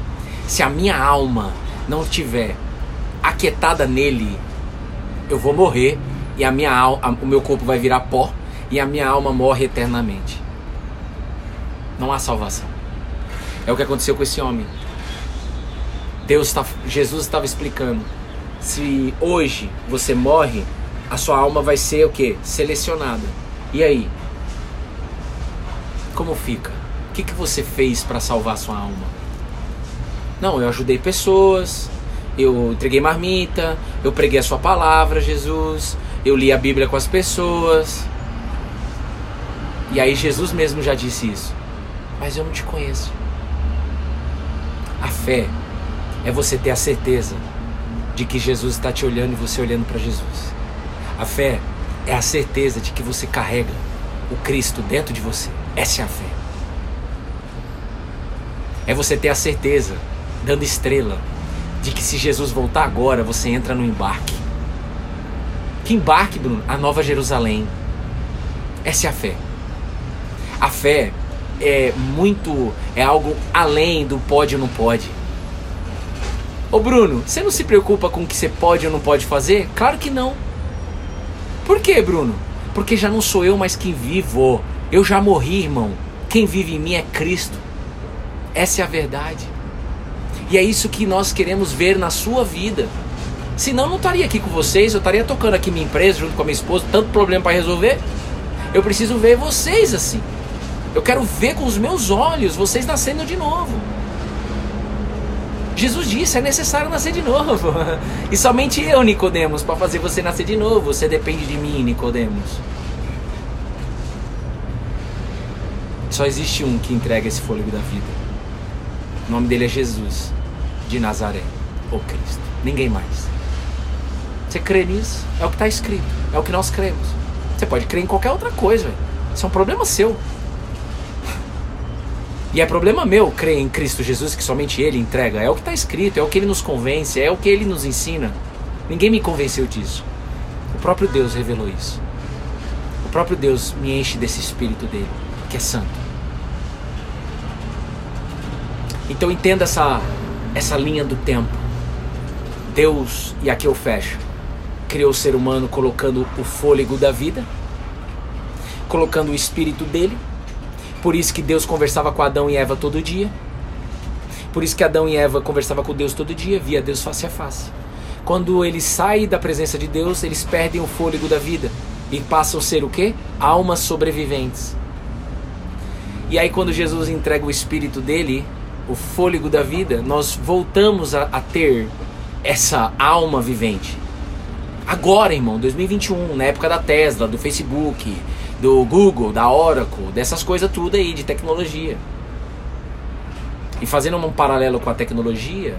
se a minha alma não estiver aquietada nele, eu vou morrer e a minha o meu corpo vai virar pó e a minha alma morre eternamente. Não há salvação. É o que aconteceu com esse homem. Deus tá, Jesus estava explicando. Se hoje você morre, a sua alma vai ser o que? Selecionada. E aí? Como fica? O que, que você fez para salvar a sua alma? Não, eu ajudei pessoas, eu entreguei marmita, eu preguei a sua palavra, Jesus, eu li a Bíblia com as pessoas. E aí Jesus mesmo já disse isso. Mas eu não te conheço. A fé é você ter a certeza de que Jesus está te olhando e você olhando para Jesus. A fé é a certeza de que você carrega o Cristo dentro de você. Essa é a fé. É você ter a certeza, dando estrela, de que se Jesus voltar agora, você entra no embarque. Que embarque, Bruno? A Nova Jerusalém. Essa é a fé. A fé é muito. é algo além do pode ou não pode. Ô Bruno, você não se preocupa com o que você pode ou não pode fazer? Claro que não. Por quê, Bruno? Porque já não sou eu mais quem vivo. Eu já morri, irmão. Quem vive em mim é Cristo. Essa é a verdade. E é isso que nós queremos ver na sua vida. Senão eu não estaria aqui com vocês, eu estaria tocando aqui minha empresa junto com a minha esposa, tanto problema para resolver. Eu preciso ver vocês assim. Eu quero ver com os meus olhos vocês nascendo de novo. Jesus disse: é necessário nascer de novo. E somente eu, Nicodemos, para fazer você nascer de novo. Você depende de mim, Nicodemos. Só existe um que entrega esse fôlego da vida. O nome dele é Jesus de Nazaré, ou Cristo. Ninguém mais. Você crê nisso? É o que está escrito. É o que nós cremos. Você pode crer em qualquer outra coisa. Isso é um problema seu. E é problema meu crer em Cristo Jesus que somente Ele entrega. É o que está escrito, é o que Ele nos convence, é o que Ele nos ensina. Ninguém me convenceu disso. O próprio Deus revelou isso. O próprio Deus me enche desse Espírito dele, que é santo. Então entenda essa, essa linha do tempo. Deus, e aqui eu fecho, criou o ser humano colocando o fôlego da vida, colocando o Espírito dele por isso que Deus conversava com Adão e Eva todo dia. Por isso que Adão e Eva conversavam com Deus todo dia, via Deus face a face. Quando eles saem da presença de Deus, eles perdem o fôlego da vida e passam a ser o quê? Almas sobreviventes. E aí quando Jesus entrega o espírito dele, o fôlego da vida, nós voltamos a, a ter essa alma vivente. Agora, irmão, 2021, na época da Tesla, do Facebook, do Google, da Oracle, dessas coisas tudo aí de tecnologia. E fazendo um paralelo com a tecnologia,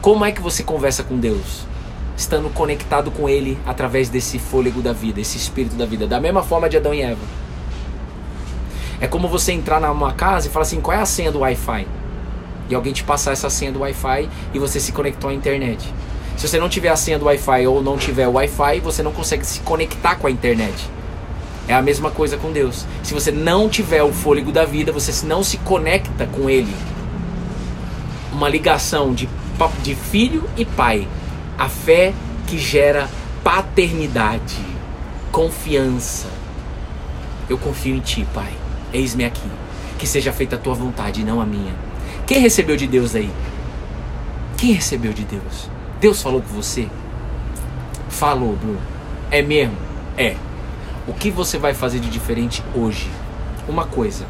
como é que você conversa com Deus? Estando conectado com Ele através desse fôlego da vida, esse espírito da vida, da mesma forma de Adão e Eva. É como você entrar numa casa e falar assim: qual é a senha do Wi-Fi? E alguém te passar essa senha do Wi-Fi e você se conectou à internet. Se você não tiver a senha do Wi-Fi ou não tiver Wi-Fi, você não consegue se conectar com a internet. É a mesma coisa com Deus. Se você não tiver o fôlego da vida, você não se conecta com Ele. Uma ligação de, de filho e pai. A fé que gera paternidade, confiança. Eu confio em Ti, Pai. Eis-me aqui. Que seja feita a Tua vontade e não a minha. Quem recebeu de Deus aí? Quem recebeu de Deus? Deus falou com você? Falou, Bruno. É mesmo? É. O que você vai fazer de diferente hoje? Uma coisa.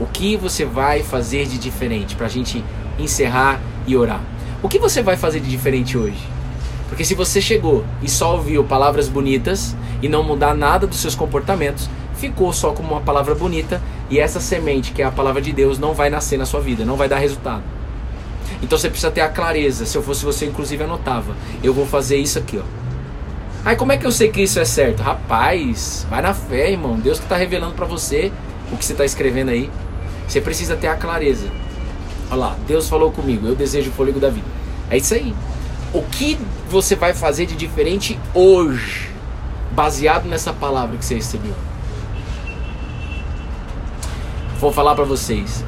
O que você vai fazer de diferente para a gente encerrar e orar? O que você vai fazer de diferente hoje? Porque se você chegou e só ouviu palavras bonitas e não mudar nada dos seus comportamentos, ficou só como uma palavra bonita e essa semente, que é a palavra de Deus, não vai nascer na sua vida, não vai dar resultado. Então você precisa ter a clareza. Se eu fosse você, inclusive, anotava. Eu vou fazer isso aqui, ó. Aí como é que eu sei que isso é certo? Rapaz, vai na fé, irmão. Deus que está revelando para você o que você está escrevendo aí. Você precisa ter a clareza. Olha lá, Deus falou comigo, eu desejo o fôlego da vida. É isso aí. O que você vai fazer de diferente hoje, baseado nessa palavra que você recebeu? Vou falar para vocês.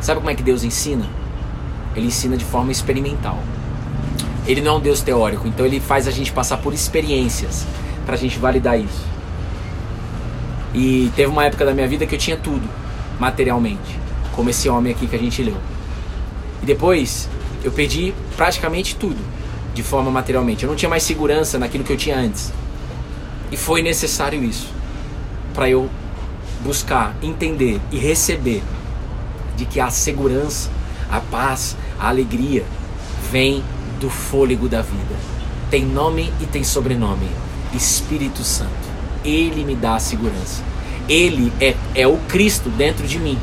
Sabe como é que Deus ensina? Ele ensina de forma experimental. Ele não é um Deus teórico, então ele faz a gente passar por experiências para a gente validar isso. E teve uma época da minha vida que eu tinha tudo, materialmente, como esse homem aqui que a gente leu. E depois eu perdi praticamente tudo, de forma materialmente. Eu não tinha mais segurança naquilo que eu tinha antes. E foi necessário isso para eu buscar, entender e receber de que a segurança, a paz, a alegria vem do fôlego da vida. Tem nome e tem sobrenome: Espírito Santo. Ele me dá a segurança. Ele é, é o Cristo dentro de mim.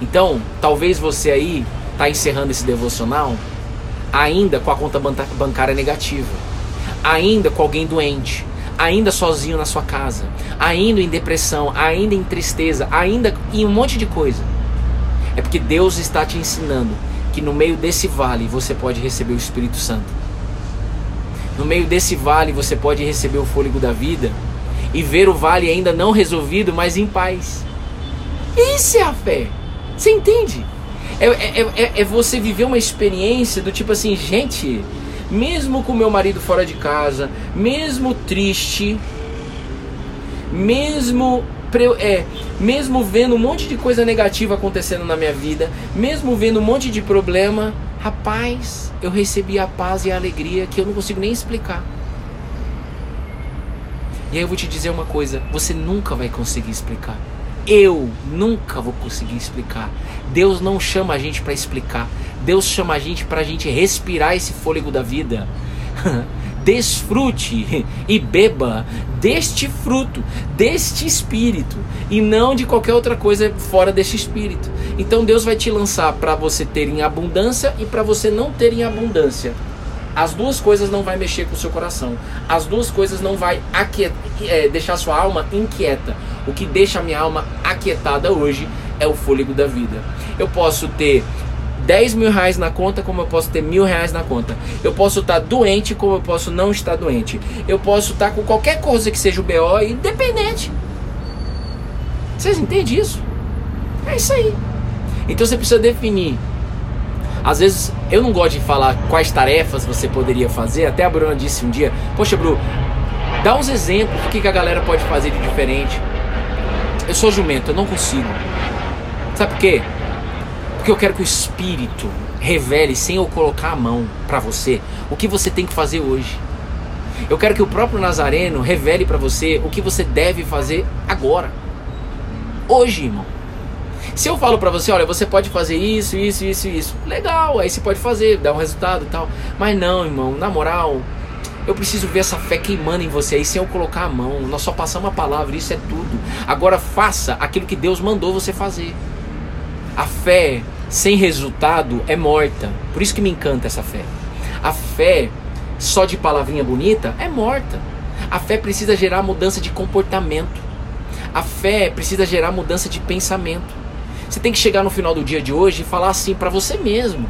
Então, talvez você aí está encerrando esse devocional ainda com a conta bancária negativa, ainda com alguém doente, ainda sozinho na sua casa, ainda em depressão, ainda em tristeza, ainda em um monte de coisa. É porque Deus está te ensinando que no meio desse vale você pode receber o Espírito Santo. No meio desse vale você pode receber o fôlego da vida e ver o vale ainda não resolvido, mas em paz. Isso é a fé. Você entende? É, é, é, é você viver uma experiência do tipo assim, gente, mesmo com meu marido fora de casa, mesmo triste, mesmo é, mesmo vendo um monte de coisa negativa acontecendo na minha vida, mesmo vendo um monte de problema, rapaz, eu recebi a paz e a alegria que eu não consigo nem explicar. E aí eu vou te dizer uma coisa, você nunca vai conseguir explicar. Eu nunca vou conseguir explicar. Deus não chama a gente para explicar. Deus chama a gente para a gente respirar esse fôlego da vida. Desfrute e beba deste fruto, deste espírito, e não de qualquer outra coisa fora deste espírito. Então Deus vai te lançar para você ter em abundância e para você não ter em abundância. As duas coisas não vai mexer com o seu coração. As duas coisas não vai é, deixar sua alma inquieta. O que deixa a minha alma aquietada hoje é o fôlego da vida. Eu posso ter 10 mil reais na conta, como eu posso ter mil reais na conta. Eu posso estar doente, como eu posso não estar doente. Eu posso estar com qualquer coisa que seja o BO, independente. Vocês entendem isso? É isso aí. Então você precisa definir. Às vezes eu não gosto de falar quais tarefas você poderia fazer. Até a Bruna disse um dia: Poxa, Bru, dá uns exemplos do que, que a galera pode fazer de diferente. Eu sou jumento, eu não consigo. Sabe por quê? Porque eu quero que o Espírito revele sem eu colocar a mão para você o que você tem que fazer hoje. Eu quero que o próprio Nazareno revele para você o que você deve fazer agora. Hoje, irmão. Se eu falo para você, olha, você pode fazer isso, isso, isso, isso, legal, aí você pode fazer, dá um resultado e tal. Mas não, irmão, na moral, eu preciso ver essa fé queimando em você aí sem eu colocar a mão. Nós só passamos a palavra, isso é tudo. Agora faça aquilo que Deus mandou você fazer. A fé sem resultado é morta. Por isso que me encanta essa fé. A fé só de palavrinha bonita é morta. A fé precisa gerar mudança de comportamento. A fé precisa gerar mudança de pensamento. Você tem que chegar no final do dia de hoje e falar assim para você mesmo.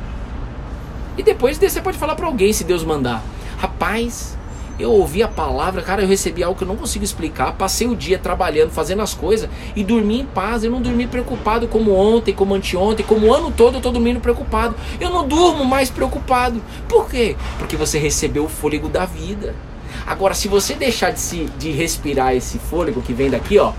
E depois você pode falar para alguém se Deus mandar. Rapaz, eu ouvi a palavra, cara, eu recebi algo que eu não consigo explicar. Passei o dia trabalhando, fazendo as coisas e dormi em paz. Eu não dormi preocupado como ontem, como anteontem, como o ano todo eu tô dormindo preocupado. Eu não durmo mais preocupado. Por quê? Porque você recebeu o fôlego da vida. Agora, se você deixar de, se, de respirar esse fôlego que vem daqui, ó.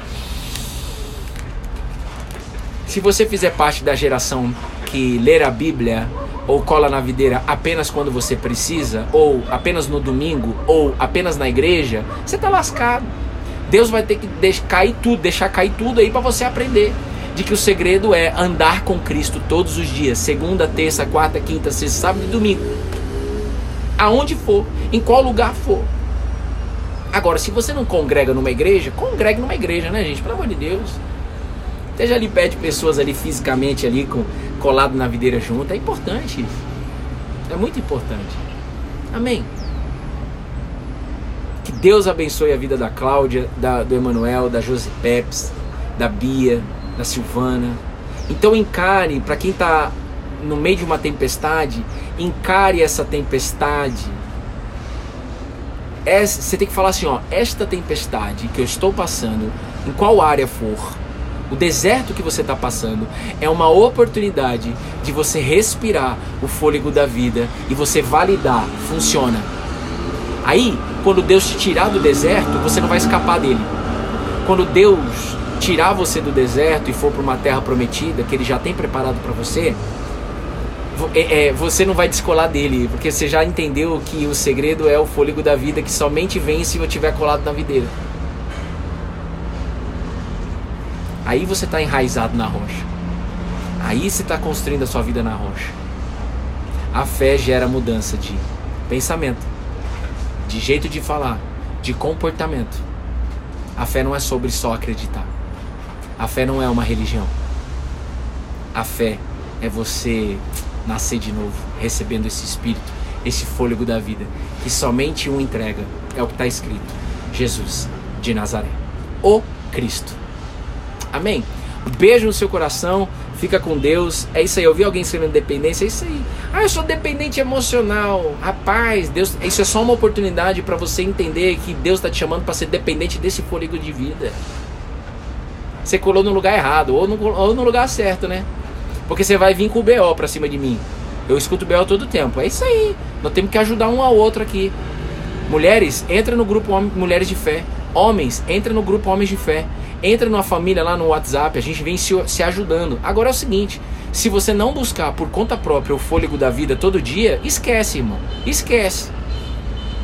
Se você fizer parte da geração que ler a Bíblia ou cola na videira apenas quando você precisa, ou apenas no domingo, ou apenas na igreja, você tá lascado. Deus vai ter que deixar cair tudo, deixar cair tudo aí para você aprender de que o segredo é andar com Cristo todos os dias, segunda, terça, quarta, quinta, sexta, sábado e domingo. Aonde for, em qual lugar for. Agora, se você não congrega numa igreja, congregue numa igreja, né, gente? Pelo amor de Deus. Esteja ali perto de pessoas ali fisicamente ali com colado na videira junto. É importante isso. É muito importante. Amém. Que Deus abençoe a vida da Cláudia, da, do Emanuel, da Josi Peps, da Bia, da Silvana. Então encare, para quem está no meio de uma tempestade, encare essa tempestade. Essa, você tem que falar assim, ó, esta tempestade que eu estou passando, em qual área for, o deserto que você está passando é uma oportunidade de você respirar o fôlego da vida e você validar, funciona. Aí, quando Deus te tirar do deserto, você não vai escapar dele. Quando Deus tirar você do deserto e for para uma terra prometida que Ele já tem preparado para você, é, é, você não vai descolar dele, porque você já entendeu que o segredo é o fôlego da vida que somente vem se eu tiver colado na videira. Aí você está enraizado na rocha. Aí você está construindo a sua vida na rocha. A fé gera mudança de pensamento, de jeito de falar, de comportamento. A fé não é sobre só acreditar. A fé não é uma religião. A fé é você nascer de novo, recebendo esse espírito, esse fôlego da vida, que somente um entrega. É o que está escrito: Jesus de Nazaré, o Cristo. Amém? Beijo no seu coração, fica com Deus. É isso aí. Eu vi alguém escrevendo dependência, é isso aí. Ah, eu sou dependente emocional. Rapaz, Deus, isso é só uma oportunidade para você entender que Deus está te chamando para ser dependente desse fôlego de vida. Você colou no lugar errado, ou no, ou no lugar certo, né? Porque você vai vir com o BO pra cima de mim. Eu escuto o BO todo tempo. É isso aí. Nós temos que ajudar um ao outro aqui. Mulheres, entra no grupo Mulheres de Fé. Homens, entra no grupo Homens de Fé entra numa família lá no WhatsApp, a gente vem se, se ajudando. Agora é o seguinte: se você não buscar por conta própria o fôlego da vida todo dia, esquece, irmão. Esquece.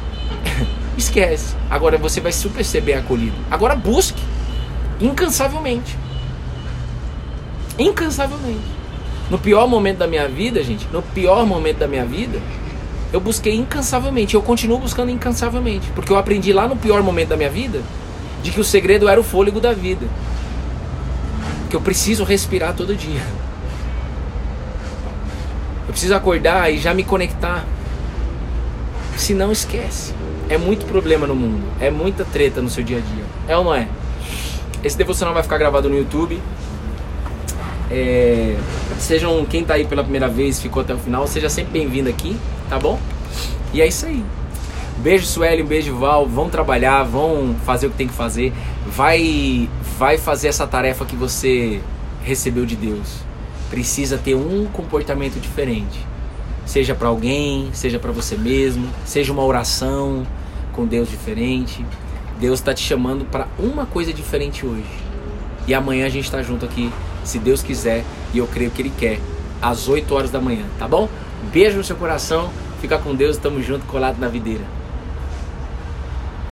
esquece. Agora você vai super ser bem acolhido. Agora busque incansavelmente. Incansavelmente. No pior momento da minha vida, gente, no pior momento da minha vida, eu busquei incansavelmente. Eu continuo buscando incansavelmente, porque eu aprendi lá no pior momento da minha vida de que o segredo era o fôlego da vida. Que eu preciso respirar todo dia. Eu preciso acordar e já me conectar. Se não, esquece. É muito problema no mundo. É muita treta no seu dia a dia. É ou não é? Esse devocional vai ficar gravado no YouTube. É, sejam quem está aí pela primeira vez, ficou até o final, seja sempre bem-vindo aqui, tá bom? E é isso aí. Beijo Sueli, um beijo Val, vão trabalhar, vão fazer o que tem que fazer. Vai vai fazer essa tarefa que você recebeu de Deus. Precisa ter um comportamento diferente. Seja para alguém, seja para você mesmo, seja uma oração com Deus diferente. Deus está te chamando para uma coisa diferente hoje. E amanhã a gente está junto aqui, se Deus quiser, e eu creio que Ele quer às 8 horas da manhã, tá bom? Beijo no seu coração, fica com Deus, tamo junto, colado na videira.